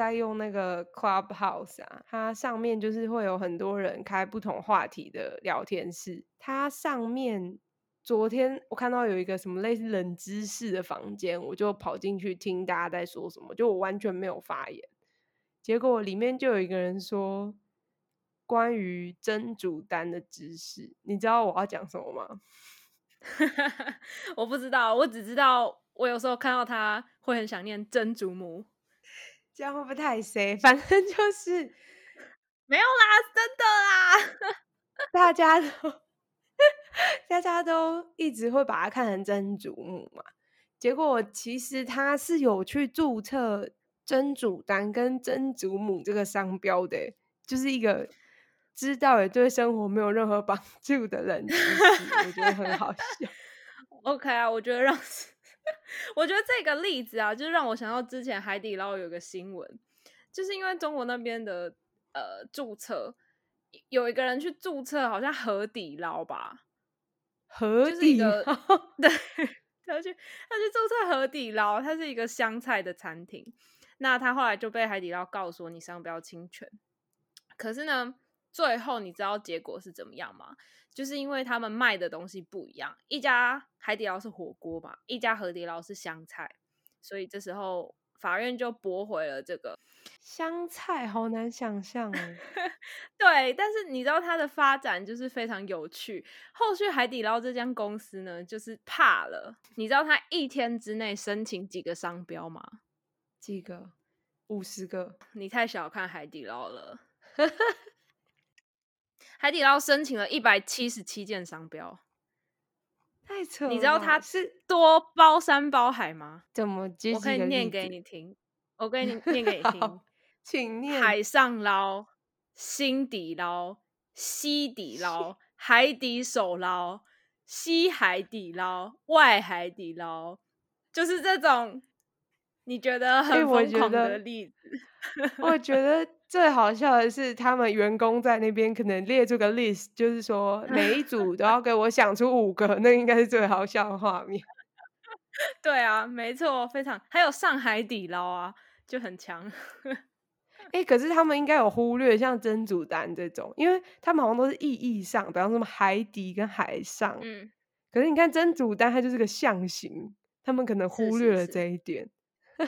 在用那个 Clubhouse 啊，它上面就是会有很多人开不同话题的聊天室。它上面昨天我看到有一个什么类似冷知识的房间，我就跑进去听大家在说什么，就我完全没有发言。结果里面就有一个人说关于真主丹的知识，你知道我要讲什么吗？我不知道，我只知道我有时候看到他会很想念真祖母，这样会不会太 C？反正就是没有啦，真的啦，大家都 大家都一直会把它看成真祖母嘛。结果其实他是有去注册真祖丹跟真祖母这个商标的，就是一个。知道也对生活没有任何帮助的人，我觉得很好笑。OK 啊，我觉得让，我觉得这个例子啊，就是让我想到之前海底捞有个新闻，就是因为中国那边的呃注册，有一个人去注册，好像河底捞吧，河底捞，对，他去他去注册河底捞，它是一个湘菜的餐厅，那他后来就被海底捞告说你商标侵权，可是呢。最后你知道结果是怎么样吗？就是因为他们卖的东西不一样，一家海底捞是火锅嘛，一家海底捞是香菜，所以这时候法院就驳回了这个香菜，好难想象哦。对，但是你知道它的发展就是非常有趣。后续海底捞这家公司呢，就是怕了。你知道他一天之内申请几个商标吗？几个？五十个？你太小看海底捞了。海底捞申请了一百七十七件商标，太扯！你知道它是多包山包海吗？怎么？我可以念给你听，我给你念给你 听，请念：海上捞、心底捞、西底捞、海底手捞、西海底捞、外海底捞，就是这种你觉得很疯狂的例子。我觉得。最好笑的是，他们员工在那边可能列出个 list，就是说每一组都要给我想出五个，那应该是最好笑的画面。对啊，没错，非常。还有上海底捞啊，就很强。哎，可是他们应该有忽略像真祖丹这种，因为他们好像都是意义上，比方说海底跟海上。嗯。可是你看真祖丹，它就是个象形，他们可能忽略了这一点。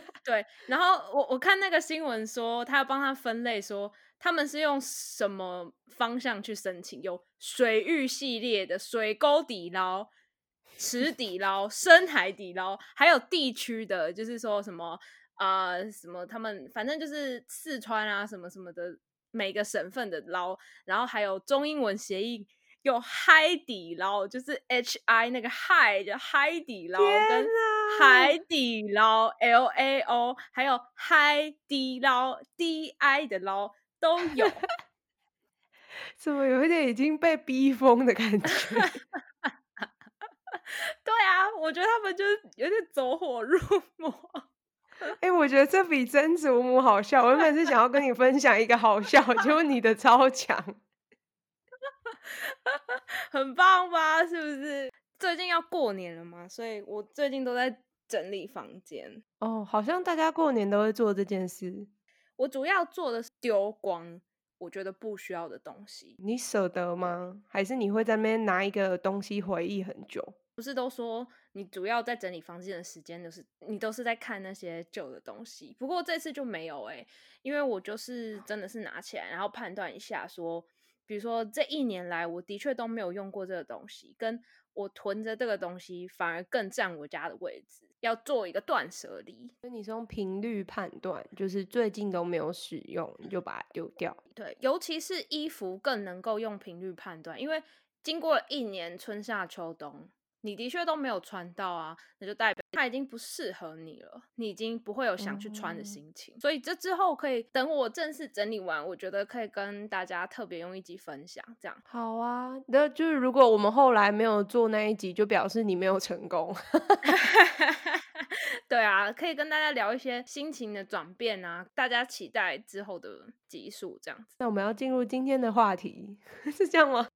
对，然后我我看那个新闻说，他要帮他分类，说他们是用什么方向去申请？有水域系列的水沟底捞、池 底捞、深海底捞，还有地区的，就是说什么啊什么，他们反正就是四川啊什么什么的每个省份的捞，然后还有中英文协议。有海底捞，就是 H I 那个海叫海底捞，跟海底捞 L A O，还有海底捞 D I 的捞都有。怎么有一点已经被逼疯的感觉？对啊，我觉得他们就是有点走火入魔。哎，我觉得这比曾祖母好笑。我原本是想要跟你分享一个好笑，结果你的超强。很棒吧？是不是？最近要过年了嘛，所以我最近都在整理房间。哦，好像大家过年都会做这件事。我主要做的是丢光我觉得不需要的东西。你舍得吗？还是你会在那边拿一个东西回忆很久？不是都说你主要在整理房间的时间就是你都是在看那些旧的东西。不过这次就没有哎，因为我就是真的是拿起来，然后判断一下说。比如说，这一年来，我的确都没有用过这个东西，跟我囤着这个东西，反而更占我家的位置，要做一个断舍离。所以你是用频率判断，就是最近都没有使用，你就把它丢掉。对，尤其是衣服更能够用频率判断，因为经过一年春夏秋冬。你的确都没有穿到啊，那就代表它已经不适合你了，你已经不会有想去穿的心情。所以这之后可以等我正式整理完，我觉得可以跟大家特别用一集分享。这样好啊，那就是如果我们后来没有做那一集，就表示你没有成功。对啊，可以跟大家聊一些心情的转变啊，大家期待之后的集数这样子。那我们要进入今天的话题，是这样吗？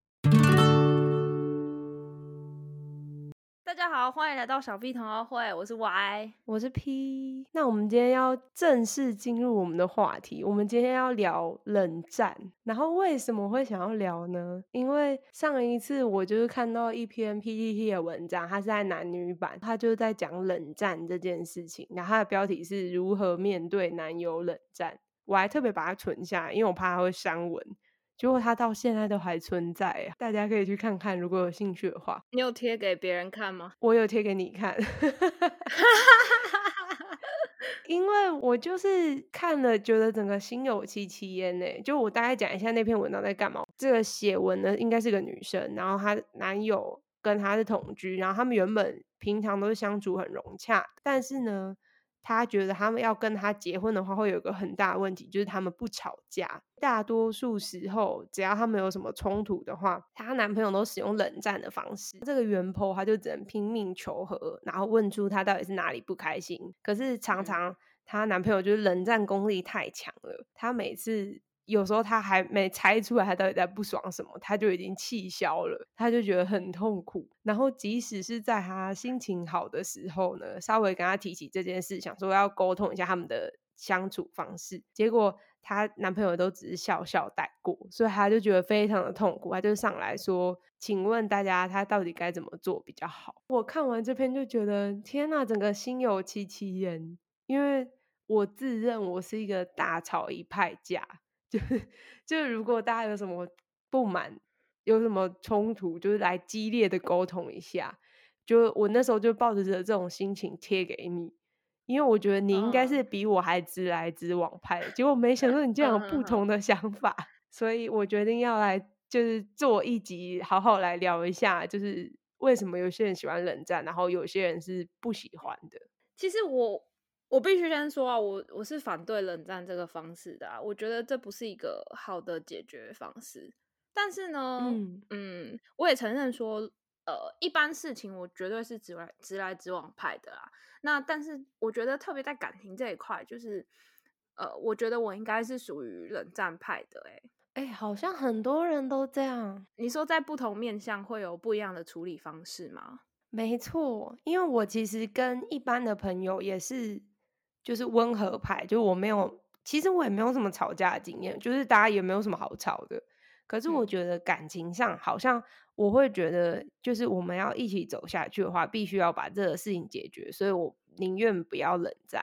大家好，欢迎来到小 B 同学会，我是 Y，我是 P。那我们今天要正式进入我们的话题，我们今天要聊冷战。然后为什么会想要聊呢？因为上一次我就是看到一篇 PPT 的文章，它是在男女版，它就是在讲冷战这件事情。然后它的标题是如何面对男友冷战。我还特别把它存下，因为我怕它会删文。结果它到现在都还存在，大家可以去看看，如果有兴趣的话。你有贴给别人看吗？我有贴给你看，因为我就是看了，觉得整个心有戚戚焉呢。就我大概讲一下那篇文章在干嘛。这个写文呢，应该是个女生，然后她男友跟她是同居，然后他们原本平常都是相处很融洽，但是呢。她觉得他们要跟他结婚的话，会有个很大的问题，就是他们不吵架。大多数时候，只要他们有什么冲突的话，她男朋友都使用冷战的方式。这个原 po 他就只能拼命求和，然后问出他到底是哪里不开心。可是常常她男朋友就是冷战功力太强了，她每次。有时候他还没猜出来他到底在不爽什么，他就已经气消了，他就觉得很痛苦。然后即使是在他心情好的时候呢，稍微跟他提起这件事，想说要沟通一下他们的相处方式，结果她男朋友都只是笑笑带过，所以他就觉得非常的痛苦，他就上来说：“请问大家，他到底该怎么做比较好？”我看完这篇就觉得天呐，整个心有戚戚焉，因为我自认我是一个大吵一派架。就是，就是如果大家有什么不满，有什么冲突，就是来激烈的沟通一下。就我那时候就抱着着这种心情贴给你，因为我觉得你应该是比我还直来直往派。结果没想到你竟然有不 同的想法，所以我决定要来就是做一集，好好来聊一下，就是为什么有些人喜欢冷战，然后有些人是不喜欢的。其实我。我必须先说啊，我我是反对冷战这个方式的啊，我觉得这不是一个好的解决方式。但是呢，嗯，我也承认说，呃，一般事情我绝对是直来直来直往派的啦。那但是我觉得特别在感情这一块，就是呃，我觉得我应该是属于冷战派的。哎哎，好像很多人都这样。你说在不同面向会有不一样的处理方式吗？没错，因为我其实跟一般的朋友也是。就是温和派，就我没有，其实我也没有什么吵架的经验，就是大家也没有什么好吵的。可是我觉得感情上，好像我会觉得，就是我们要一起走下去的话，必须要把这个事情解决，所以我宁愿不要冷战。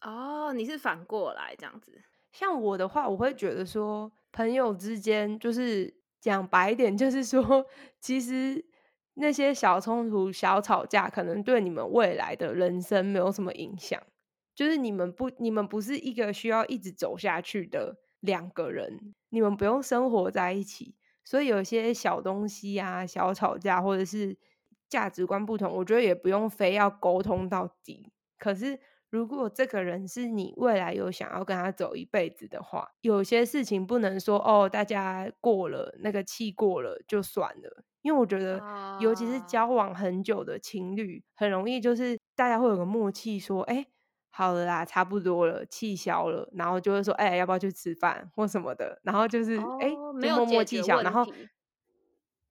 哦，你是反过来这样子？像我的话，我会觉得说，朋友之间就是讲白一点，就是说，其实那些小冲突、小吵架，可能对你们未来的人生没有什么影响。就是你们不，你们不是一个需要一直走下去的两个人，你们不用生活在一起，所以有些小东西啊、小吵架或者是价值观不同，我觉得也不用非要沟通到底。可是如果这个人是你未来有想要跟他走一辈子的话，有些事情不能说哦，大家过了那个气过了就算了，因为我觉得，尤其是交往很久的情侣，很容易就是大家会有个默契，说哎。好了啦，差不多了，气消了，然后就会说，哎，要不要去吃饭或什么的，然后就是哎，就默默气消，然后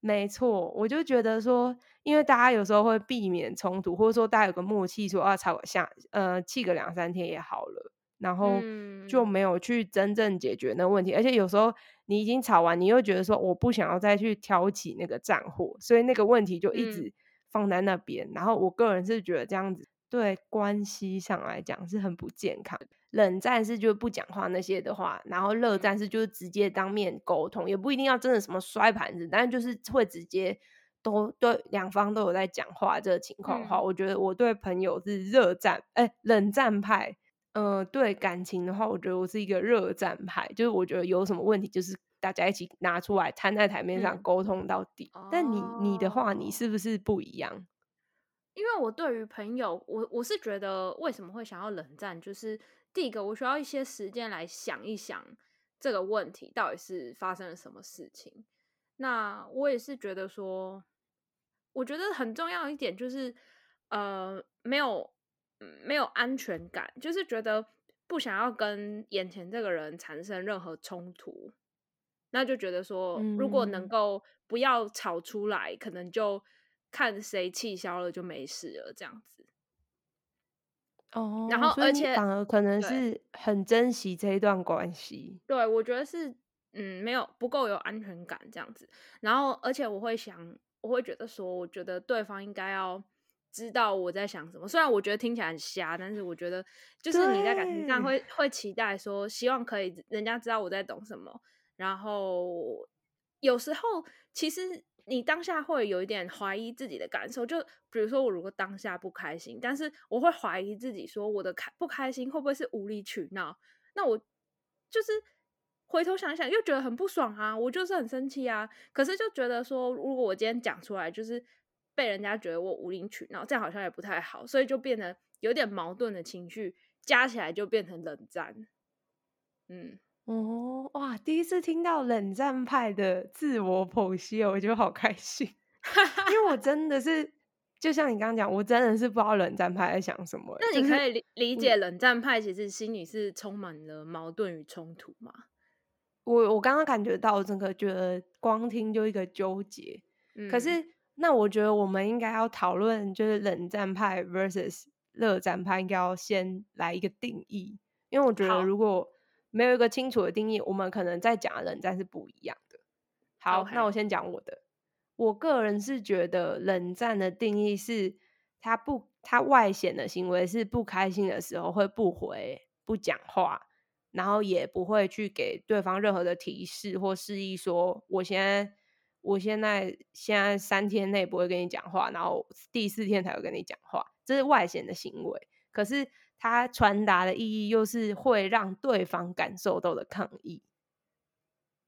没错，我就觉得说，因为大家有时候会避免冲突，或者说大家有个默契，说啊，吵下，呃，气个两三天也好了，然后就没有去真正解决那个问题，而且有时候你已经吵完，你又觉得说，我不想要再去挑起那个战火，所以那个问题就一直放在那边，然后我个人是觉得这样子。对关系上来讲是很不健康。冷战是就不讲话那些的话，然后热战是就是直接当面沟通，也不一定要真的什么摔盘子，但是就是会直接都对两方都有在讲话这个情况的话，我觉得我对朋友是热战，哎，冷战派。嗯，对感情的话，我觉得我是一个热战派，就是我觉得有什么问题，就是大家一起拿出来摊在台面上沟通到底。但你你的话，你是不是不一样？因为我对于朋友，我我是觉得为什么会想要冷战，就是第一个我需要一些时间来想一想这个问题到底是发生了什么事情。那我也是觉得说，我觉得很重要一点就是，呃，没有没有安全感，就是觉得不想要跟眼前这个人产生任何冲突，那就觉得说，如果能够不要吵出来，可能就。看谁气消了就没事了这样子。哦，然后而且反而可能是很珍惜这一段关系。对，我觉得是，嗯，没有不够有安全感这样子。然后，而且我会想，我会觉得说，我觉得对方应该要知道我在想什么。虽然我觉得听起来很瞎，但是我觉得就是你在感情上对会会期待说，希望可以人家知道我在懂什么。然后有时候其实你当下会有一点怀疑自己的感受，就比如说我如果当下不开心，但是我会怀疑自己说我的开不开心会不会是无理取闹？那我就是回头想想，又觉得很不爽啊，我就是很生气啊。可是就觉得说，如果我今天讲出来，就是被人家觉得我无理取闹，这样好像也不太好，所以就变得有点矛盾的情绪加起来就变成冷战。嗯，哦，哇，第一次听到冷战派的自我剖析，我觉得好开心，因为我真的是，就像你刚刚讲，我真的是不知道冷战派在想什么那你可以理理解冷战派其实心里是充满了矛盾与冲突吗？我我刚刚感觉到，整个觉得光听就一个纠结。嗯，可是，那我觉得我们应该要讨论，就是冷战派 versus 热战派，应该要先来一个定义，因为我觉得如果没有一个清楚的定义，我们可能在讲的冷战是不一样的。好那我先讲我的。我个人是觉得冷战的定义是，他不，他外显的行为是不开心的时候会不回、不讲话，然后也不会去给对方任何的提示或示意说，我现在，我现在现在三天内不会跟你讲话，然后第四天才会跟你讲话，这是外显的行为。可是它传达的意义又是会让对方感受到的抗议。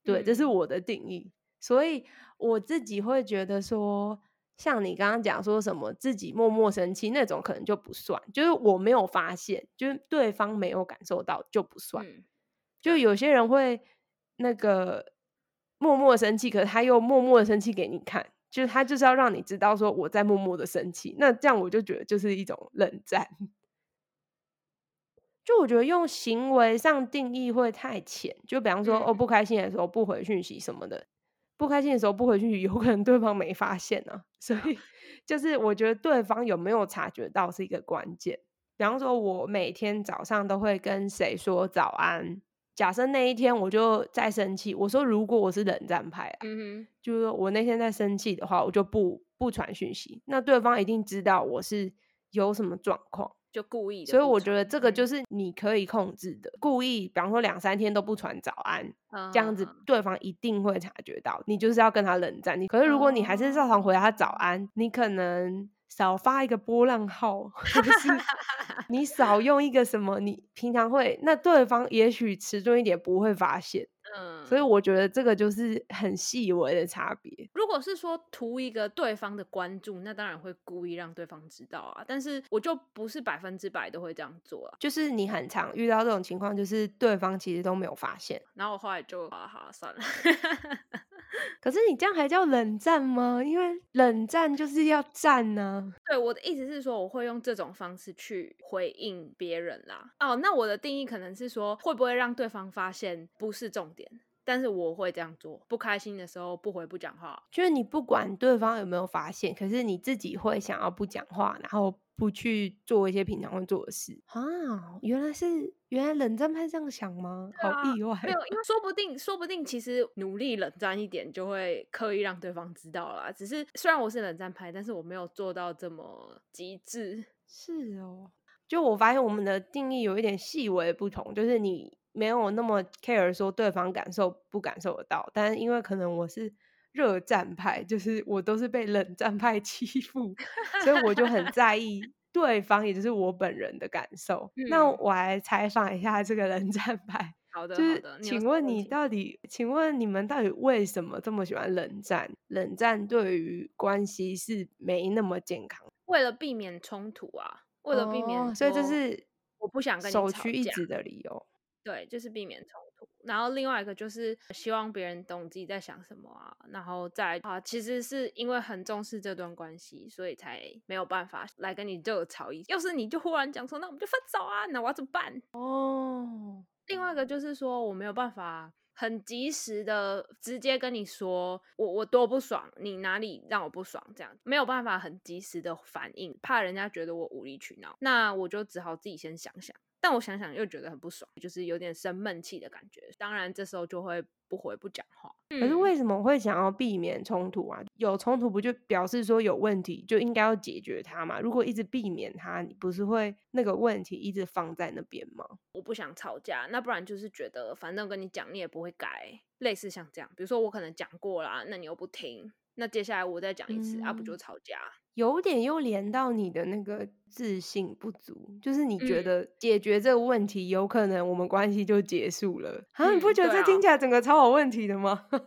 对，这是嗯我的定义。所以我自己会觉得说，像你刚刚讲说什么自己默默生气那种，可能就不算。就是我没有发现，就是对方没有感受到就不算。嗯，就有些人会那个默默生气，可是他又默默的生气给你看，就是他就是要让你知道说我在默默的生气。那这样我就觉得就是一种冷战。就我觉得用行为上定义会太浅，就比方说、哦嗯不开心的时候不回讯息什么的，不开心的时候不回讯息，有可能对方没发现啊。所以就是我觉得对方有没有察觉到是一个关键。比方说，我每天早上都会跟谁说早安。假设那一天我就在生气，我说如果我是冷战派啊，嗯就是说我那天在生气的话，我就不不传讯息，那对方一定知道我是有什么状况。哼，就故意的所以。我觉得这个嗯就是你可以控制的，故意，比方说两三天都不传早安，这样子嗯对方一定会察觉到，你就是要跟他冷战。你可是如果你还是照常回他早安，你可能少发一个波浪号，或者是 你少用一个什么，你平常会，那对方也许迟钝一点不会发现。嗯，所以我觉得这个就是很细微的差别。如果是说图一个对方的关注，那当然会故意让对方知道啊。但是我就不是百分之百都会这样做啊。就是你很常遇到这种情况，就是对方其实都没有发现。然后我后来就好了好了算了，可是你这样还叫冷战吗？因为冷战就是要战呢、对我的意思是说，我会用这种方式去回应别人啦。哦，那我的定义可能是说，会不会让对方发现不是重点，但是我会这样做。不开心的时候不回不讲话，就是你不管对方有没有发现，可是你自己会想要不讲话，然后不去做一些平常会做的事啊。原来是原来冷战派这样想吗？好啊意外没有，因为说不定，说不定其实努力冷战一点，就会刻意让对方知道啦。只是虽然我是冷战派，但是我没有做到这么极致。是哦。就我发现我们的定义有一点细微不同，就是你没有那么 care 说对方感受不感受得到，但是因为可能我是热战派，就是我都是被冷战派欺负，所以我就很在意对方，也就是我本人的感受。那嗯我来采访一下这个冷战派，好的，就是请问你到底，请问你们到底为什么这么喜欢冷战？冷战对于关系是没那么健康的，为了避免冲突啊，为了避免哦所以这是我不想跟首屈一架指的理由。对，就是避免冲突。然后另外一个就是希望别人懂自己在想什么啊，然后再啊，其实是因为很重视这段关系，所以才没有办法来跟你热吵一。要是你就忽然讲说，那我们就分手啊，那我要怎么办？哦，另外一个就是说，我没有办法很及时的直接跟你说我我多不爽，你哪里让我不爽，这样没有办法很及时的反应，怕人家觉得我无理取闹，那我就只好自己先想想。但我想想又觉得很不爽，就是有点生闷气的感觉。当然这时候就会不回不讲话。可是为什么会想要避免冲突啊？有冲突不就表示说有问题，就应该要解决它嘛？如果一直避免它，你不是会那个问题一直放在那边吗？我不想吵架，那不然就是觉得反正跟你讲你也不会改，类似像这样。比如说我可能讲过啦，那你又不听。那接下来我再讲一次，啊不就吵架？有点又连到你的那个自信不足，就是你觉得解决这个问题，有可能我们关系就结束了啊？你不觉得这听起来整个超有问题的吗？对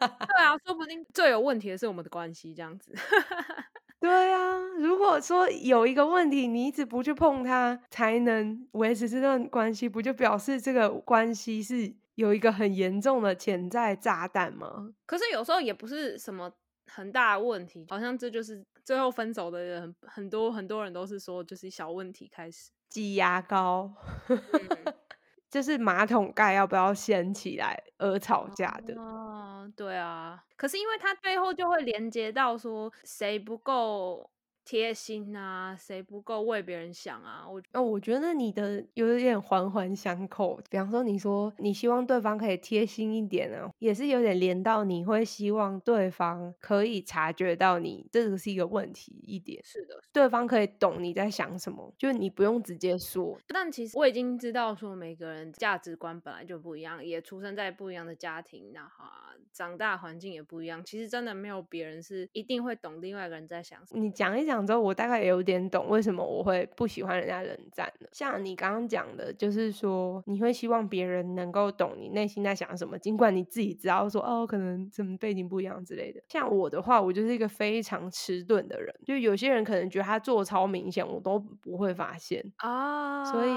啊，说不定最有问题的是我们的关系这样子。对啊，如果说有一个问题，你一直不去碰它，才能维持这段关系，不就表示这个关系是有一个很严重的潜在炸弹吗？可是有时候也不是什么。很大的问题，好像这就是最后分手的人，很多很多人都是说，就是小问题开始挤牙膏，就是马桶盖要不要掀起来而吵架的。哦，对啊，可是因为它最后就会连接到说谁不够。贴心啊，谁不够为别人想啊？我哦，我觉得你的有点环环相扣。比方说，你说你希望对方可以贴心一点啊，也是有点连到你会希望对方可以察觉到你这个是一个问题一点。是的，对方可以懂你在想什么，就是你不用直接说。但其实我已经知道，说每个人价值观本来就不一样，也出生在不一样的家庭，那哈，长大环境也不一样。其实真的没有别人是一定会懂另外一个人在想什么。你讲一讲。讲之后，我大概也有点懂为什么我会不喜欢人家冷战了。像你刚刚讲的，就是说你会希望别人能够懂你内心在想什么，尽管你自己知道说哦，可能什么背景不一样之类的。像我的话，我就是一个非常迟钝的人，就有些人可能觉得他做超明显，我都不会发现啊。所以，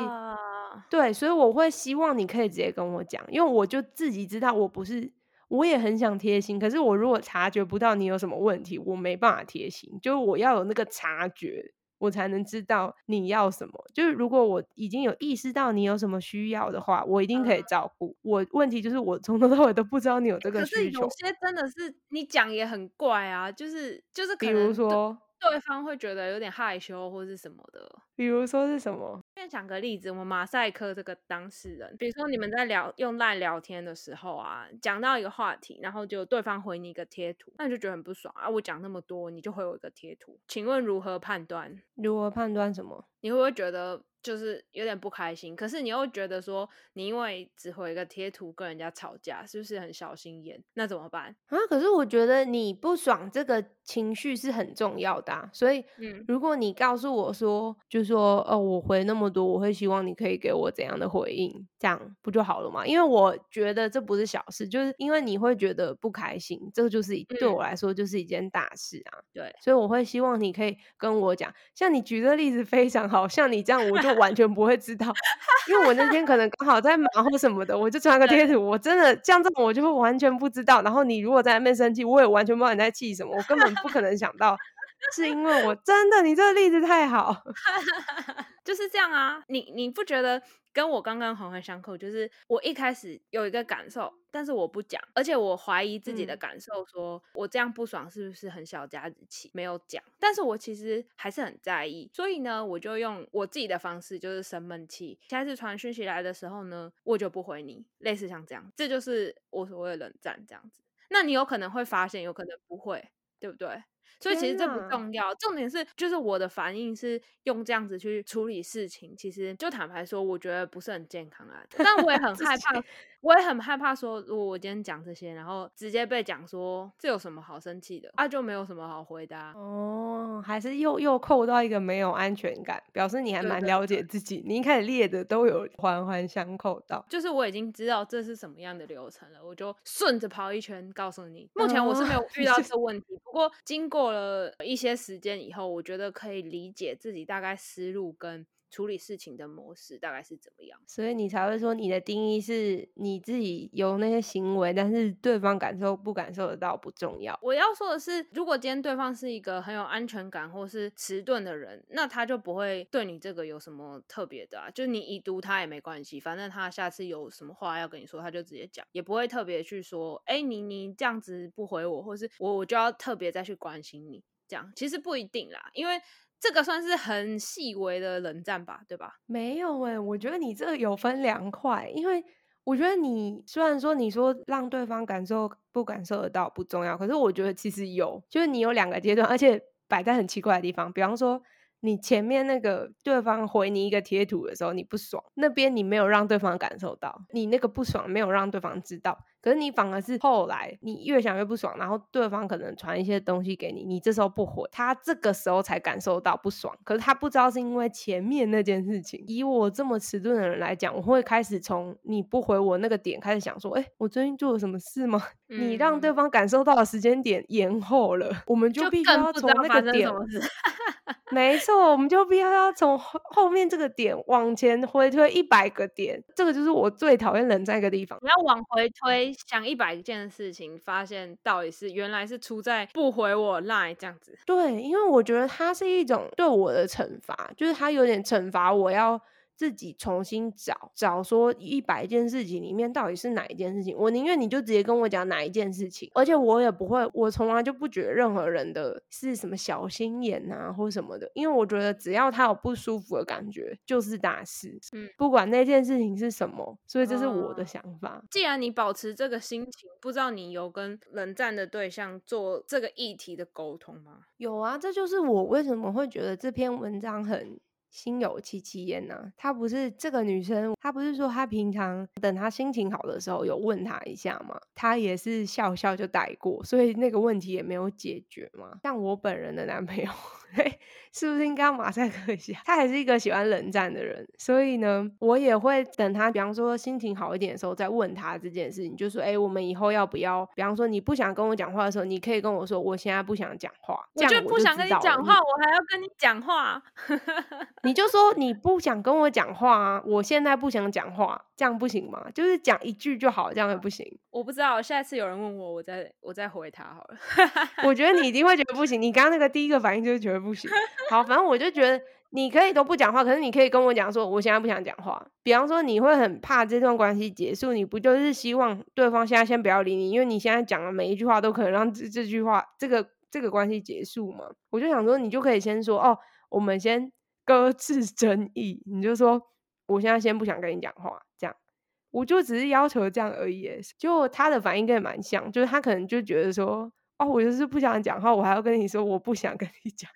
对，所以我会希望你可以直接跟我讲，因为我就自己知道我不是。我也很想贴心，可是我如果察觉不到你有什么问题，我没办法贴心。就是我要有那个察觉，我才能知道你要什么。就是如果我已经有意识到你有什么需要的话，我一定可以照顾。我问题就是我从头到尾都不知道你有这个需求。有些真的是你讲也很怪啊，就是就是，比如说。对方会觉得有点害羞或是什么的，比如说是什么？先讲个例子，我们马赛克这个当事人，比如说你们在聊用赖聊天的时候啊，讲到一个话题，然后就对方回你一个贴图，那你就觉得很不爽啊！我讲那么多，你就回我一个贴图，请问如何判断？如何判断什么？你会不会觉得？就是有点不开心，可是你又觉得说你因为只回一个贴图跟人家吵架，是不是很小心眼？那怎么办啊？可是我觉得你不爽这个情绪是很重要的，所以，嗯，如果你告诉我说，就说哦，我回那么多，我会希望你可以给我怎样的回应，这样不就好了吗？因为我觉得这不是小事，就是因为你会觉得不开心，这个就是对我来说就是一件大事啊。对，所以我会希望你可以跟我讲，像你举的例子非常好，像你这样我就。完全不会知道，因为我那天可能刚好在忙或什么的，我就传个 贴图。我真的这样子，我就会完全不知道。然后你如果在那边生气，我也完全不知道你在气什么，我根本不可能想到。是因为我真的，你这个例子太好，就是这样啊。你你不觉得跟我刚刚环环相扣？就是我一开始有一个感受，但是我不讲，而且我怀疑自己的感受，说我这样不爽是不是很小家子气？没有讲，但是我其实还是很在意，所以呢，我就用我自己的方式，就是生闷气。下次传讯息来的时候呢，我就不回你，类似像这样，这就是我所谓的冷战这样子。那你有可能会发现，有可能不会，对不对？所以其实这不重要，重点是就是我的反应是用这样子去处理事情，其实就坦白说，我觉得不是很健康啊。但我也很 害怕，我也很害怕说，如果我今天讲这些，然后直接被讲说这有什么好生气的啊，就没有什么好回答哦，还是又又扣到一个没有安全感，表示你还蛮了解自己。你一开始列的都有环环相扣到，就是我已经知道这是什么样的流程了，我就顺着跑一圈告诉你。目前我是没有遇到 这个问题，不过经。过了一些时间以后，我觉得可以理解自己大概思路跟。处理事情的模式大概是怎么样。所以你才会说你的定义是你自己有那些行为，但是对方感受不感受得到不重要。我要说的是，如果今天对方是一个很有安全感或是迟钝的人，那他就不会对你这个有什么特别的啊，就你已读他也没关系，反正他下次有什么话要跟你说，他就直接讲，也不会特别去说，哎，你你这样子不回我，或是我我就要特别再去关心你，这样其实不一定啦，因为这个算是很细微的冷战吧，对吧？没有哎，我觉得你这个有分两块，因为我觉得你虽然说你说让对方感受不感受得到不重要，可是我觉得其实有，就是你有两个阶段，而且摆在很奇怪的地方，比方说。你前面那个对方回你一个贴图的时候，你不爽，那边你没有让对方感受到，你那个不爽没有让对方知道。可是你反而是后来，你越想越不爽，然后对方可能传一些东西给你，你这时候不回，他这个时候才感受到不爽。可是他不知道是因为前面那件事情。以我这么迟钝的人来讲，我会开始从你不回我那个点开始想说，哎，我最近做了什么事吗？你让对方感受到的时间点延后了，我们就必须要从那个点。没错，我们就必须要从后后面这个点往前回推一百个点。这个就是我最讨厌人在一个地方。你要往回推。想一百件事情，发现到底是原来是出在不回我 lie 这样子。对，因为我觉得他是一种对我的惩罚，就是他有点惩罚我要。自己重新找找，说一百件事情里面到底是哪一件事情，我宁愿你就直接跟我讲哪一件事情，而且我也不会，我从来就不觉得任何人的是什么小心眼啊或什么的，因为我觉得只要他有不舒服的感觉就是大事，嗯，不管那件事情是什么，所以这是我的想法。既然你保持这个心情，不知道你有跟冷战的对象做这个议题的沟通吗？有啊，这就是我为什么会觉得这篇文章很。心有戚戚焉呐，她不是这个女生，她不是说她平常等她心情好的时候有问她一下吗？她也是笑笑就带过，所以那个问题也没有解决嘛。像我本人的男朋友。是不是应该要马赛克一下？他还是一个喜欢冷战的人，所以呢，我也会等他，比方说心情好一点的时候再问他这件事情，就说：“哎，我们以后要不要？比方说你不想跟我讲话的时候，你可以跟我说，我现在不想讲话。我就不想跟你讲话，我还要跟你讲话。你就说你不想跟我讲话啊，我现在不想讲话，这样不行吗？就是讲一句就好，这样也不行。我不知道，下次有人问我，我再我再回他好了。我觉得你一定会觉得不行，你刚刚那个第一个反应就是觉得不行。好，反正我就觉得你可以都不讲话，可是你可以跟我讲说，我现在不想讲话。比方说，你会很怕这段关系结束，你不就是希望对方现在先不要理你，因为你现在讲的每一句话都可能让这这句话这个这个关系结束嘛？我就想说，你就可以先说哦，我们先搁置争议，你就说我现在先不想跟你讲话，这样，我就只是要求这样而已。就他的反应跟你蛮像，就是他可能就觉得说。哦，我就是不想讲话，我还要跟你说我不想跟你讲，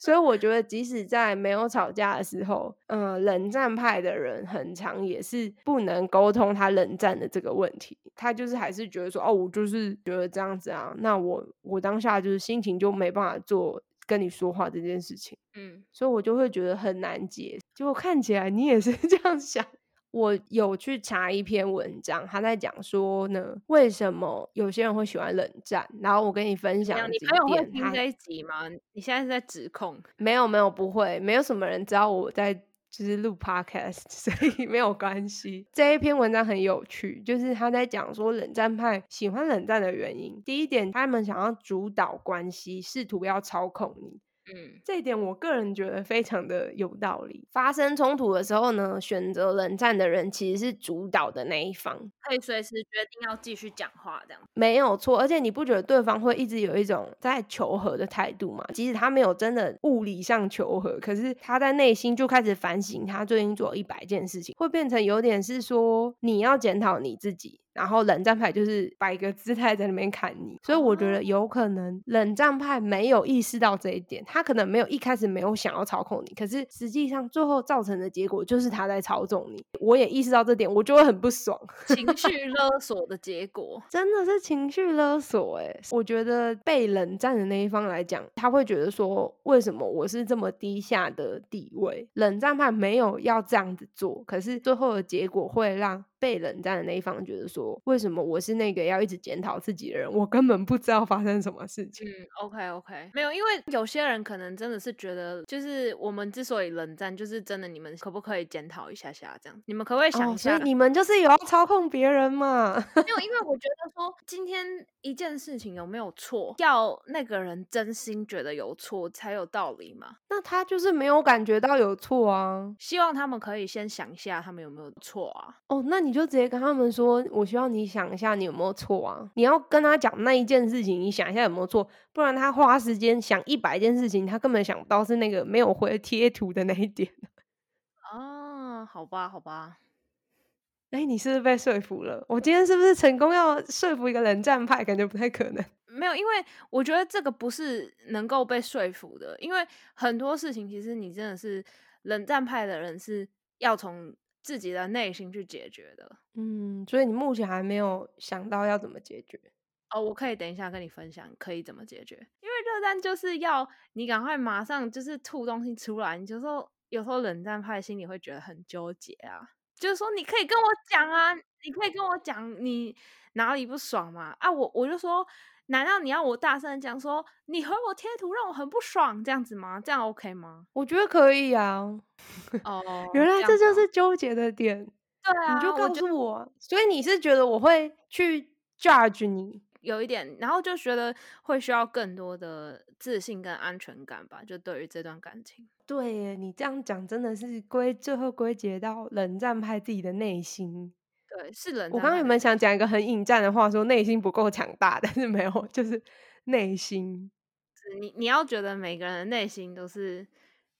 所以我觉得即使在没有吵架的时候，嗯，冷战派的人很长也是不能沟通他冷战的这个问题，他就是还是觉得说，哦，我就是觉得这样子啊，那我我当下就是心情就没办法做跟你说话这件事情，嗯，所以我就会觉得很难解，结果看起来你也是 这样想。我有去查一篇文章，他在讲说呢，为什么有些人会喜欢冷战？然后我跟你分享你朋友会听这一集吗？你现在是在指控？没有没有，不会，没有什么人知道我在就是录 podcast，所以没有关系。这一篇文章很有趣，就是他在讲说冷战派喜欢冷战的原因。第一点，他们想要主导关系，试图要操控你。嗯，这一点我个人觉得非常的有道理。发生冲突的时候呢，选择冷战的人其实是主导的那一方，可以随时决定要继续讲话，这样没有错。而且你不觉得对方会一直有一种在求和的态度吗？即使他没有真的物理上求和，可是他在内心就开始反省，他最近做一百件事情，会变成有点是说你要检讨你自己。然后冷战派就是摆个姿态在那边看你，所以我觉得有可能冷战派没有意识到这一点，他可能没有一开始没有想要操控你，可是实际上最后造成的结果就是他在操纵你。我也意识到这点，我就会很不爽，情绪 勒索的结果真的是情绪勒索。哎，我觉得被冷战的那一方来讲，他会觉得说，为什么我是这么低下的地位？冷战派没有要这样子做，可是最后的结果会让。被冷战的那一方觉得说，为什么我是那个要一直检讨自己的人？我根本不知道发生什么事情。嗯，OK OK，没有，因为有些人可能真的是觉得，就是我们之所以冷战，就是真的你们可不可以检讨一下下这样？你们可不可以想哦，一下？所以你们就是有要操控别人嘛？没有，因为我觉得说今天一件事情有没有错，要那个人真心觉得有错才有道理嘛。那他就是没有感觉到有错啊。希望他们可以先想一下，他们有没有错啊？哦，那你就直接跟他们说，我需要你想一下你有没有错啊。你要跟他讲那一件事情，你想一下有没有错，不然他花时间想一百件事情，他根本想不到是那个没有回贴图的那一点。啊，好吧，好吧。哎，你是不是被说服了？我今天是不是成功要说服一个冷战派？感觉不太可能。没有，因为我觉得这个不是能够被说服的，因为很多事情其实你真的是冷战派的人是要从自己的内心去解决的。嗯，所以你目前还没有想到要怎么解决。哦，我可以等一下跟你分享可以怎么解决，因为热战就是要你赶快马上就是吐东西出来，你就说有时候冷战派心里会觉得很纠结啊，就是说你可以跟我讲啊，你可以跟我讲你哪里不爽嘛啊，我我就说，难道你要我大声讲说你和我贴图让我很不爽这样子吗？这样 OK 吗？我觉得可以啊。哦，原来这就是纠结的点，对啊，你就告诉我啊。所以你是觉得我会去 judge 你？有一点，然后就觉得会需要更多的自信跟安全感吧，就对于这段感情。对耶，你这样讲真的是归最后归结到冷战派自己的内心。对，是冷战。我刚刚有没有想讲一个很引战的话，说内心不够强大，但是没有，就是内心。你你要觉得每个人的内心都是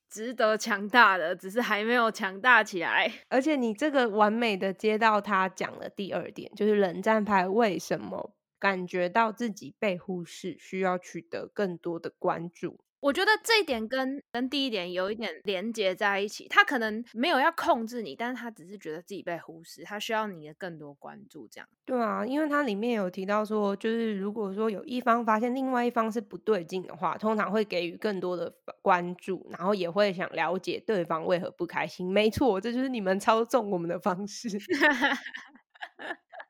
值得强大的，只是还没有强大起来。而且你这个完美的接到他讲的第二点，就是冷战派为什么感觉到自己被忽视，需要取得更多的关注。我觉得这一点跟跟第一点有一点连接在一起，他可能没有要控制你，但是他只是觉得自己被忽视，他需要你的更多关注，这样。对啊，因为它里面有提到说，就是如果说有一方发现另外一方是不对劲的话，通常会给予更多的关注，然后也会想了解对方为何不开心。没错，这就是你们操纵我们的方式。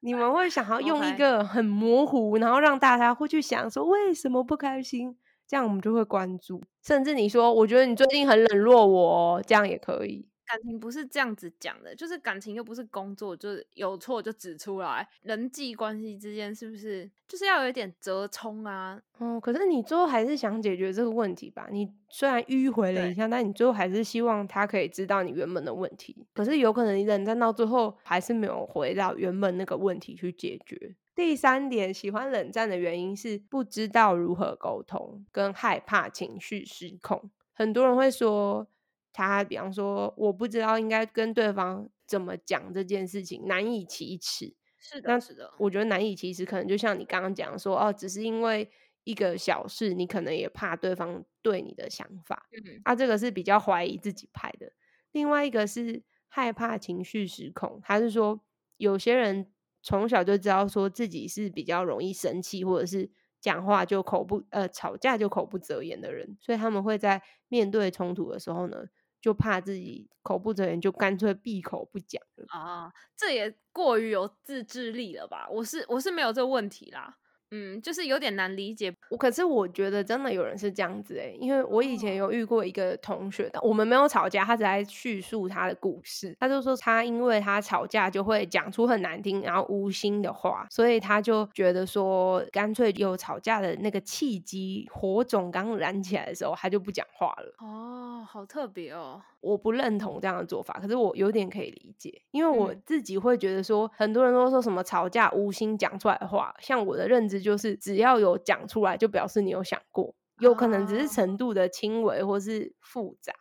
你们会想要用一个很模糊，然后让大家会去想说为什么不开心，这样我们就会关注。甚至你说，我觉得你最近很冷落我哦，这样也可以。感情不是这样子讲的，就是感情又不是工作，就是有错就指出来。人际关系之间是不是就是要有一点折冲啊？哦，可是你最后还是想解决这个问题吧？你虽然迂回了一下，但你最后还是希望他可以知道你原本的问题。可是有可能你冷战到最后，还是没有回到原本那个问题去解决。第三点，喜欢冷战的原因是不知道如何沟通，跟害怕情绪失控。很多人会说，他比方说，我不知道应该跟对方怎么讲这件事情，难以启齿。是的，是的，我觉得难以启齿，可能就像你刚刚讲说，哦，只是因为一个小事，你可能也怕对方对你的想法，嗯，啊，这个是比较怀疑自己派的。另外一个是害怕情绪失控，他是说有些人从小就知道说自己是比较容易生气，或者是讲话就口不呃吵架就口不择言的人，所以他们会在面对冲突的时候呢，就怕自己口不择言，就干脆闭口不讲。啊，这也过于有自制力了吧？我是我是没有这个问题啦，嗯，就是有点难理解。我可是我觉得真的有人是这样子诶、因为我以前哦有遇过一个同学，但我们没有吵架，他只在叙述他的故事。他就说他因为他吵架就会讲出很难听然后无心的话，所以他就觉得说，干脆有吵架的那个契机火种刚燃起来的时候，他就不讲话了。哦，好特别哦。我不认同这样的做法，可是我有点可以理解，因为我嗯自己会觉得说，很多人都说什么吵架无心讲出来的话，像我的认知就是，只要有讲出来，就表示你有想过，有可能只是哦程度的轻微或是复杂，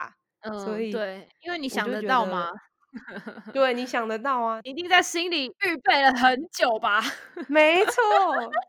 嗯所嗯，以对，因为你想得到吗？对，你想得到啊，一定在心里预备了很久吧？没错，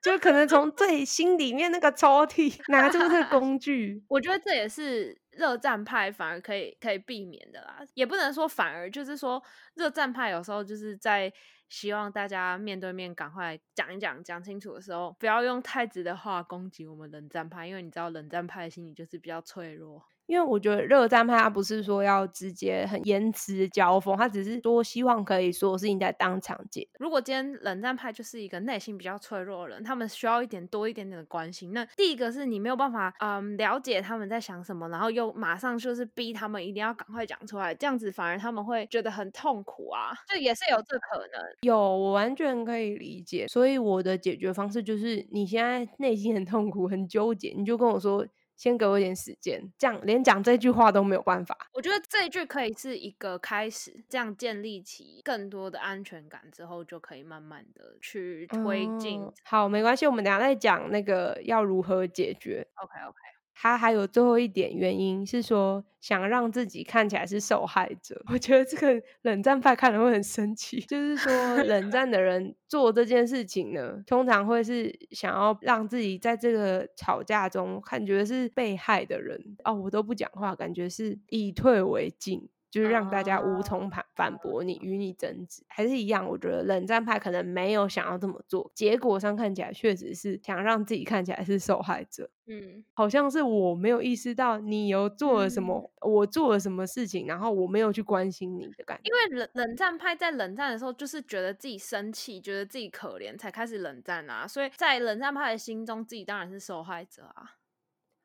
就可能从最心里面那个抽屉拿出这个工具，我觉得这也是热战派反而可以可以避免的啦，也不能说反而，就是说热战派有时候就是在希望大家面对面赶快讲一讲讲清楚的时候，不要用太直的话攻击我们冷战派，因为你知道冷战派的心理就是比较脆弱。因为我觉得热战派他不是说要直接很言辞交锋，他只是说希望可以所有事情在当场解。如果今天冷战派就是一个内心比较脆弱的人，他们需要一点多一点点的关心。那第一个是你没有办法嗯了解他们在想什么，然后又马上就是逼他们一定要赶快讲出来，这样子反而他们会觉得很痛苦啊，就也是有这可能。有，我完全可以理解。所以我的解决方式就是，你现在内心很痛苦、很纠结，你就跟我说。先给我一点时间，这样连讲这句话都没有办法。我觉得这一句可以是一个开始，这样建立起更多的安全感之后，就可以慢慢的去推进。好，没关系，我们等下再讲那个要如何解决。OK OK。他还有最后一点原因是说，想让自己看起来是受害者。我觉得这个冷战派看了会很生气，就是说冷战的人做这件事情呢，通常会是想要让自己在这个吵架中感觉是被害的人。哦，我都不讲话，感觉是以退为进。就是让大家无从反反驳你，与你争执，还是一样。我觉得冷战派可能没有想要这么做，结果上看起来确实是想让自己看起来是受害者。嗯，好像是我没有意识到你有做了什么，我做了什么事情，然后我没有去关心你的感觉。因为冷冷战派在冷战的时候，就是觉得自己生气，觉得自己可怜，才开始冷战啊。所以在冷战派的心中，自己当然是受害者啊。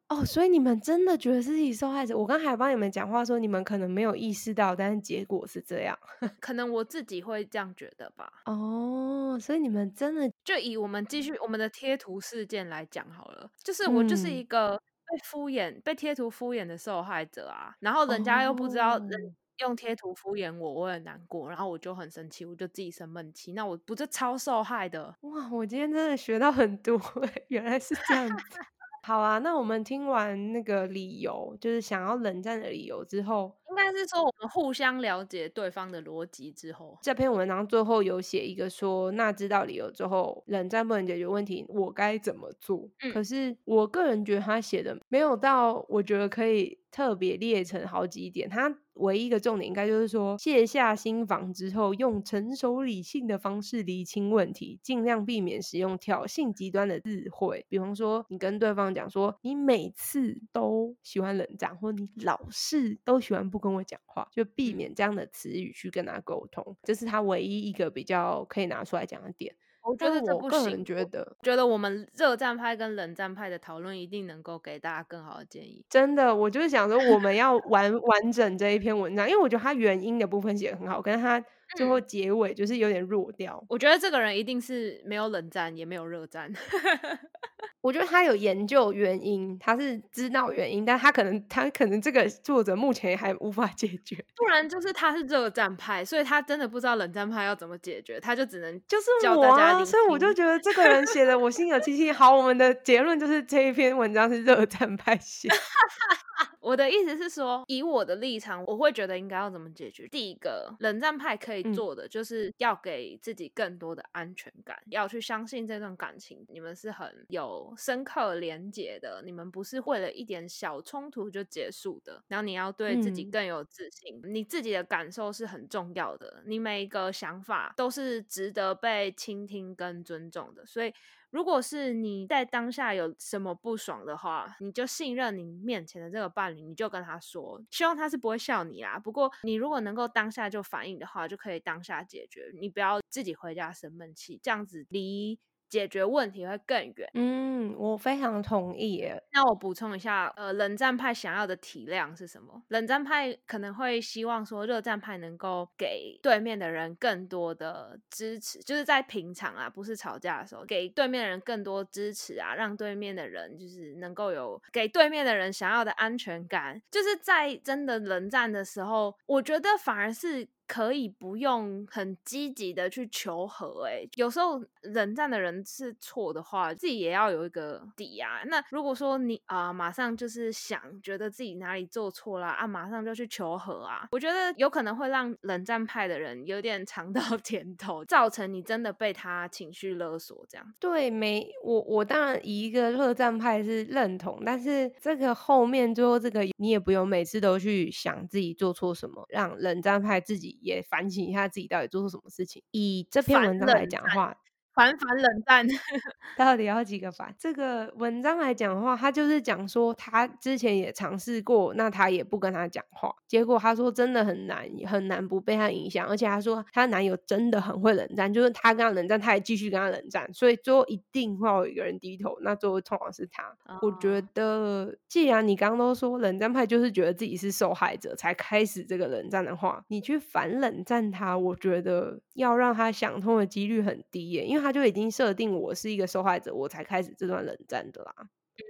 哦，所以你们真的觉得自己受害者？我刚才帮你们讲话说，你们可能没有意识到，但是结果是这样。可能我自己会这样觉得吧。哦，所以你们真的就以我们继续我们的贴图事件来讲好了，就是我就是一个被敷衍、被贴图敷衍的受害者啊。然后人家又不知道人用贴图敷衍我，我很难过，然后我就很生气，我就自己生闷气。那我不是超受害的？哇，我今天真的学到很多，原来是这样子。好啊，那我们听完那个理由，就是想要冷战的理由之后，应该是说我们互相了解对方的逻辑之后，这篇文章最后有写一个说，那知道理由之后，冷战不能解决问题，我该怎么做？可是我个人觉得他写的没有到，我觉得可以。特别列成好几点，它唯一一个重点应该就是说，卸下心防之后，用成熟理性的方式理清问题，尽量避免使用挑衅极端的智慧。比方说，你跟对方讲说，你每次都喜欢冷战，或你老是都喜欢不跟我讲话，就避免这样的词语去跟他沟通，这是他唯一一个比较可以拿出来讲的点。我觉得这不行。觉得，觉得我们热战派跟冷战派的讨论一定能够给大家更好的建议。真的，我就是想说，我们要完完整这一篇文章，因为我觉得它原因的部分写的很好，可是他最后结尾就是有点弱掉。我觉得这个人一定是没有冷战，也没有热战。我觉得他有研究原因，他是知道原因，但他可能他可能这个作者目前还无法解决。不然就是他是热战派，所以他真的不知道冷战派要怎么解决，他就只能就是我啊，所以我就觉得这个人写的我心有戚戚。好，我们的结论就是这一篇文章是热战派写。我的意思是说，以我的立场，我会觉得应该要怎么解决。第一个，冷战派可以做的就是要给自己更多的安全感，要去相信这段感情，你们是很有深刻连结的，你们不是为了一点小冲突就结束的。然后你要对自己更有自信，你自己的感受是很重要的，你每一个想法都是值得被倾听跟尊重的，所以。如果是你在当下有什么不爽的话，你就信任你面前的这个伴侣，你就跟他说，希望他是不会笑你啦。不过你如果能够当下就反应的话，就可以当下解决，你不要自己回家生闷气，这样子离。解决问题会更远。嗯，我非常同意。那我补充一下，呃，冷战派想要的体谅是什么？冷战派可能会希望说，热战派能够给对面的人更多的支持，就是在平常啊，不是吵架的时候，给对面的人更多支持啊，让对面的人就是能够有给对面的人想要的安全感。就是在真的冷战的时候，我觉得反而是。可以不用很积极的去求和，哎，有时候冷战的人是错的话，自己也要有一个底啊。那如果说你啊，马上就是想觉得自己哪里做错了啊，马上就去求和啊，我觉得有可能会让冷战派的人有点尝到 甜头，造成你真的被他情绪勒索这样。对，没我我当然以一个热战派是认同，但是这个后面最后这个你也不用每次都去想自己做错什么，让冷战派自己。也反省一下自己到底做错什么事情。以这篇文章来讲的话。反反冷战，到底要几个反？这个文章来讲的话，他就是讲说他之前也尝试过，那他也不跟他讲话，结果他说真的很难，很难不被他影响。而且他说他男友真的很会冷战，就是他跟他冷战，他也继续跟他冷战，所以最后一定会有一个人低头，那最后通常是他。我觉得，既然你刚刚都说冷战派就是觉得自己是受害者才开始这个冷战的话，你去反冷战他，我觉得要让他想通的几率很低耶，因为。他就已经设定我是一个受害者，我才开始这段冷战的啦。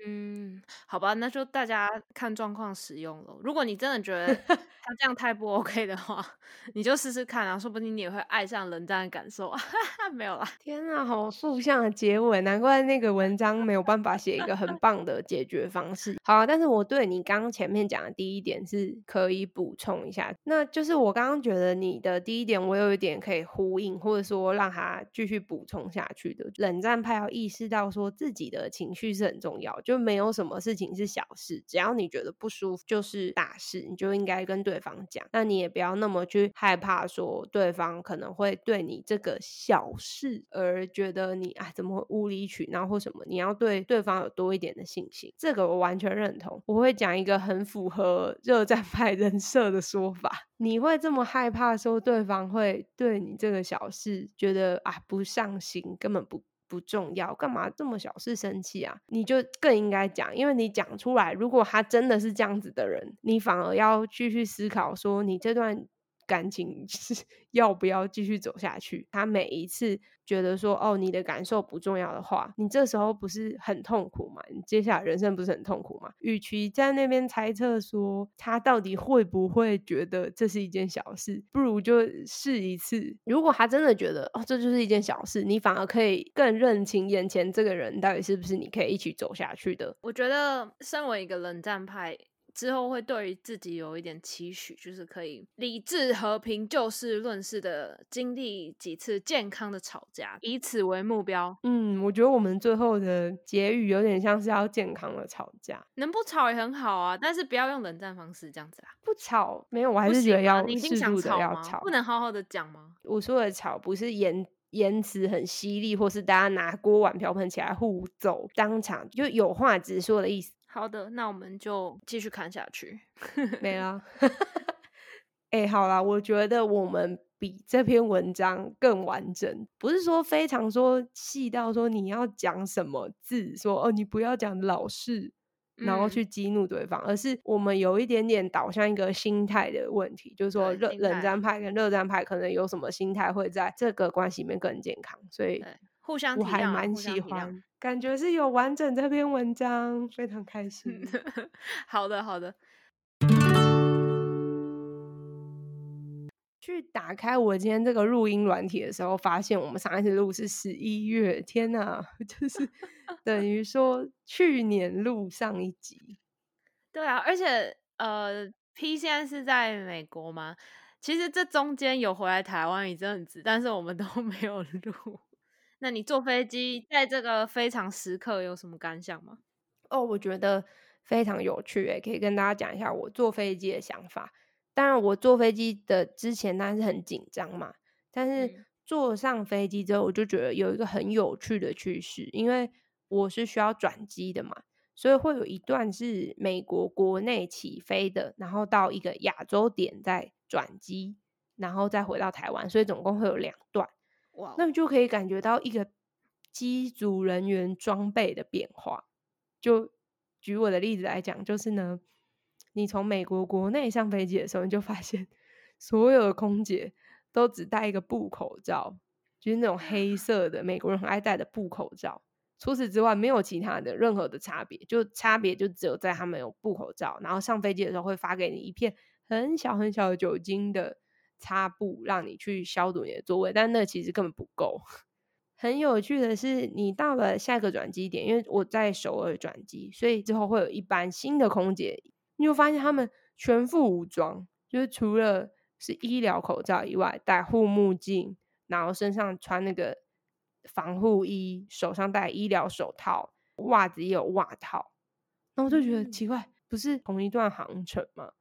嗯，好吧，那就大家看状况使用了。如果你真的觉得 他这样太不 OK 的话，你就试试看啊，说不定你也会爱上冷战的感受。没有啦，天啊，好负向的结尾，难怪那个文章没有办法写一个很棒的解决方式。好，啊但是我对你刚刚前面讲的第一点是可以补充一下，那就是我刚刚觉得你的第一点，我有一点可以呼应，或者说让他继续补充下去的。冷战派要意识到说自己的情绪是很重要。就没有什么事情是小事，只要你觉得不舒服就是大事，你就应该跟对方讲。那你也不要那么去害怕说对方可能会对你这个小事而觉得你啊怎么会无理取闹或什么，你要对对方有多一点的信心。这个我完全认同。我会讲一个很符合 热战派人设的说法：你会这么害怕说对方会对你这个小事觉得啊不上心，根本不。不重要，干嘛这么小事生气啊？你就更应该讲，因为你讲出来，如果他真的是这样子的人，你反而要继续思考，说你这段。感情 是要不要继续走下去？他每一次觉得说哦，你的感受不重要的话，你这时候不是很痛苦吗？你接下来人生不是很痛苦吗？与其在那边猜测说他到底会不会觉得这是一件小事，不如就试一次。如果他真的觉得哦，这就是一件小事，你反而可以更认清眼前这个人到底是不是你可以一起走下去的。我觉得身为一个冷战派。之后会对于自己有一点期许，就是可以理智和平、就事论事的经历几次健康的吵架，以此为目标。嗯，我觉得我们最后的结语有点像是要健康的吵架，能不吵也很好啊，但是不要用冷战方式这样子啊。不吵没有，我还是觉得要适度的要吵，不能好好的讲吗？我说的吵不是言言辞很犀利，或是大家拿锅碗瓢盆起来互揍，当场就有话直说的意思。好的，那我们就继续看下去。没了。哎，好啦，我觉得我们比这篇文章更完整，不是说非常说细到说你要讲什么字，说哦你不要讲老是，然后去激怒对方，而是我们有一点点导向一个心态的问题，就是说热冷战派跟热战派可能有什么心态会在这个关系里面更健康，所以。互相我还蛮喜欢，感觉是有完整这篇文章，非常开心。好的，好的。去打开我今天这个录音软体的时候，发现我们上一次录是十一月，天哪，就是等于说去年录上一集。对啊，而且呃，P 现在是在美国吗？其实这中间有回来台湾一阵子，但是我们都没有录。那你坐飞机在这个非常时刻有什么感想吗？哦，我觉得非常有趣诶，可以跟大家讲一下我坐飞机的想法。当然，我坐飞机的之前当然是很紧张嘛，但是坐上飞机之后，我就觉得有一个很有趣的趋势，因为我是需要转机的嘛，所以会有一段是美国国内起飞的，然后到一个亚洲点再转机，然后再回到台湾，所以总共会有两段。那就可以感觉到一个机组人员装备的变化。就举我的例子来讲，就是呢，你从美国国内上飞机的时候，你就发现所有的空姐都只戴一个布口罩，就是那种黑色的美国人很爱戴的布口罩。除此之外，没有其他的任何的差别，就差别就只有在他们有布口罩，然后上飞机的时候会发给你一片很小很小的酒精的擦布让你去消毒你的座位，但那其实根本不够。很有趣的是，你到了下一个转机点，因为我在首尔转机，所以之后会有一班新的空姐，你会发现他们全副武装，就是除了是医疗口罩以外，戴护目镜，然后身上穿那个防护衣，手上戴医疗手套，袜子也有袜套，然后我就觉得嗯奇怪，不是同一段航程吗？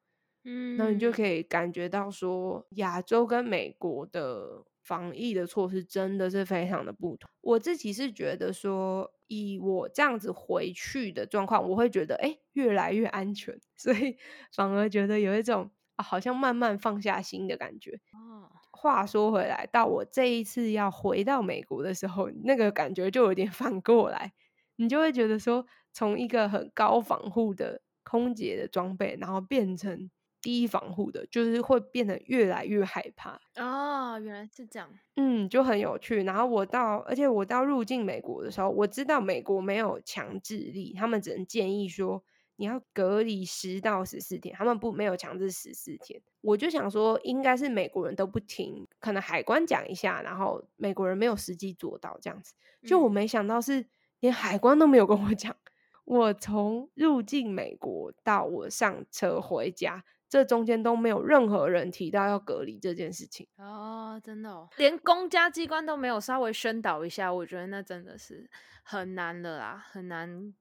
嗯，那你就可以感觉到说，亚洲跟美国的防疫的措施真的是非常的不同。我自己是觉得说，以我这样子回去的状况，我会觉得哎、诶越来越安全，所以反而觉得有一种啊，好像慢慢放下心的感觉。哦，话说回来，到我这一次要回到美国的时候，那个感觉就有点反过来，你就会觉得说，从一个很高防护的空姐的装备，然后变成低防护的，就是会变得越来越害怕。哦，原来是这样。嗯，就很有趣。然后我到，而且我到入境美国的时候，我知道美国没有强制力，他们只能建议说你要隔离十到十四天，他们不没有强制十四天。我就想说，应该是美国人都不听，可能海关讲一下，然后美国人没有实际做到这样子。就我嗯没想到是连海关都没有跟我讲。我从入境美国到我上车回家，这中间都没有任何人提到要隔离这件事情。哦，真的哦，连公家机关都没有稍微宣导一下，我觉得那真的是很难了啦，很难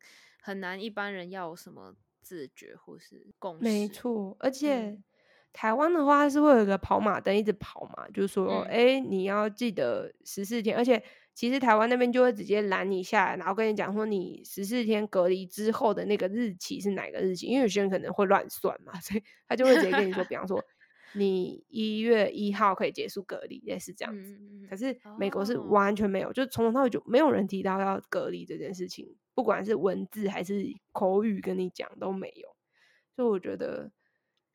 很难，一般人要有什么自觉或是共识。没错，而且嗯台湾的话是会有一个跑马灯一直跑嘛，就是说，嗯哎、你要记得十四天，而且其实台湾那边就会直接拦你下来，然后跟你讲说你十四天隔离之后的那个日期是哪个日期，因为有些人可能会乱算嘛，所以他就会直接跟你说，比方说 你一月一号可以结束隔离，类似这样子。可是美国是哦完全没有，就从头到尾就没有人提到要隔离这件事情，不管是文字还是口语跟你讲都没有。所以我觉得，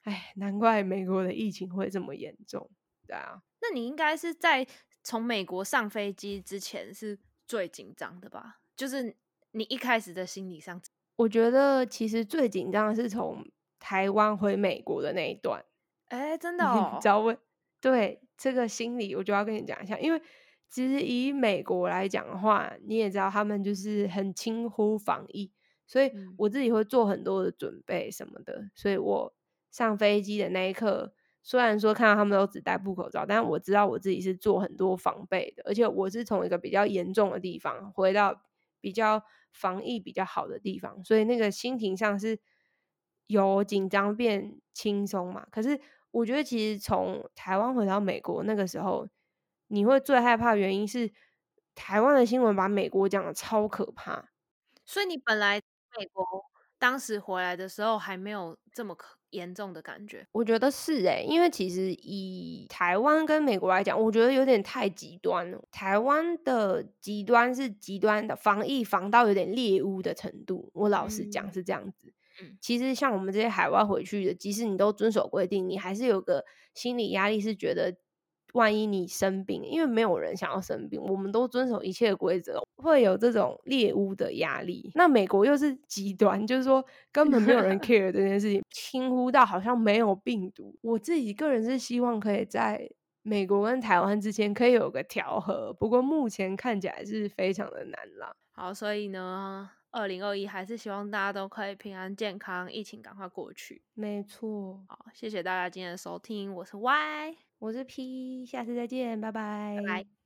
哎，难怪美国的疫情会这么严重。对啊，那你应该是在从美国上飞机之前是最紧张的吧？就是你一开始的心理上，我觉得其实最紧张的是从台湾回美国的那一段。哎、真的你哦知，道为对这个心理，我就要跟你讲一下，因为其实以美国来讲的话，你也知道他们就是很轻忽防疫，所以嗯我自己会做很多的准备什么的，所以我上飞机的那一刻，虽然说看到他们都只戴布口罩，但我知道我自己是做很多防备的，而且我是从一个比较严重的地方回到比较防疫比较好的地方，所以那个心情上是由紧张变轻松嘛。可是我觉得其实从台湾回到美国那个时候，你会最害怕的原因是台湾的新闻把美国讲的超可怕。所以你本来美国当时回来的时候还没有这么可严重的感觉。我觉得是诶、因为其实以台湾跟美国来讲，我觉得有点太极端了。台湾的极端是极端的防疫防到有点猎巫的程度，我老实讲嗯是这样子。嗯其实像我们这些海外回去的，即使你都遵守规定，你还是有个心理压力，是觉得万一你生病，因为没有人想要生病，我们都遵守一切规则，会有这种猎巫的压力。那美国又是极端，就是说根本没有人 care 这件事情，轻忽到好像没有病毒。我自己个人是希望可以在美国跟台湾之间可以有个调和，不过目前看起来是非常的难啦。好，所以呢，二零二一还是希望大家都可以平安健康，疫情赶快过去。没错，好，谢谢大家今天的收听，我是 Y。我是 P，下次再见，拜拜。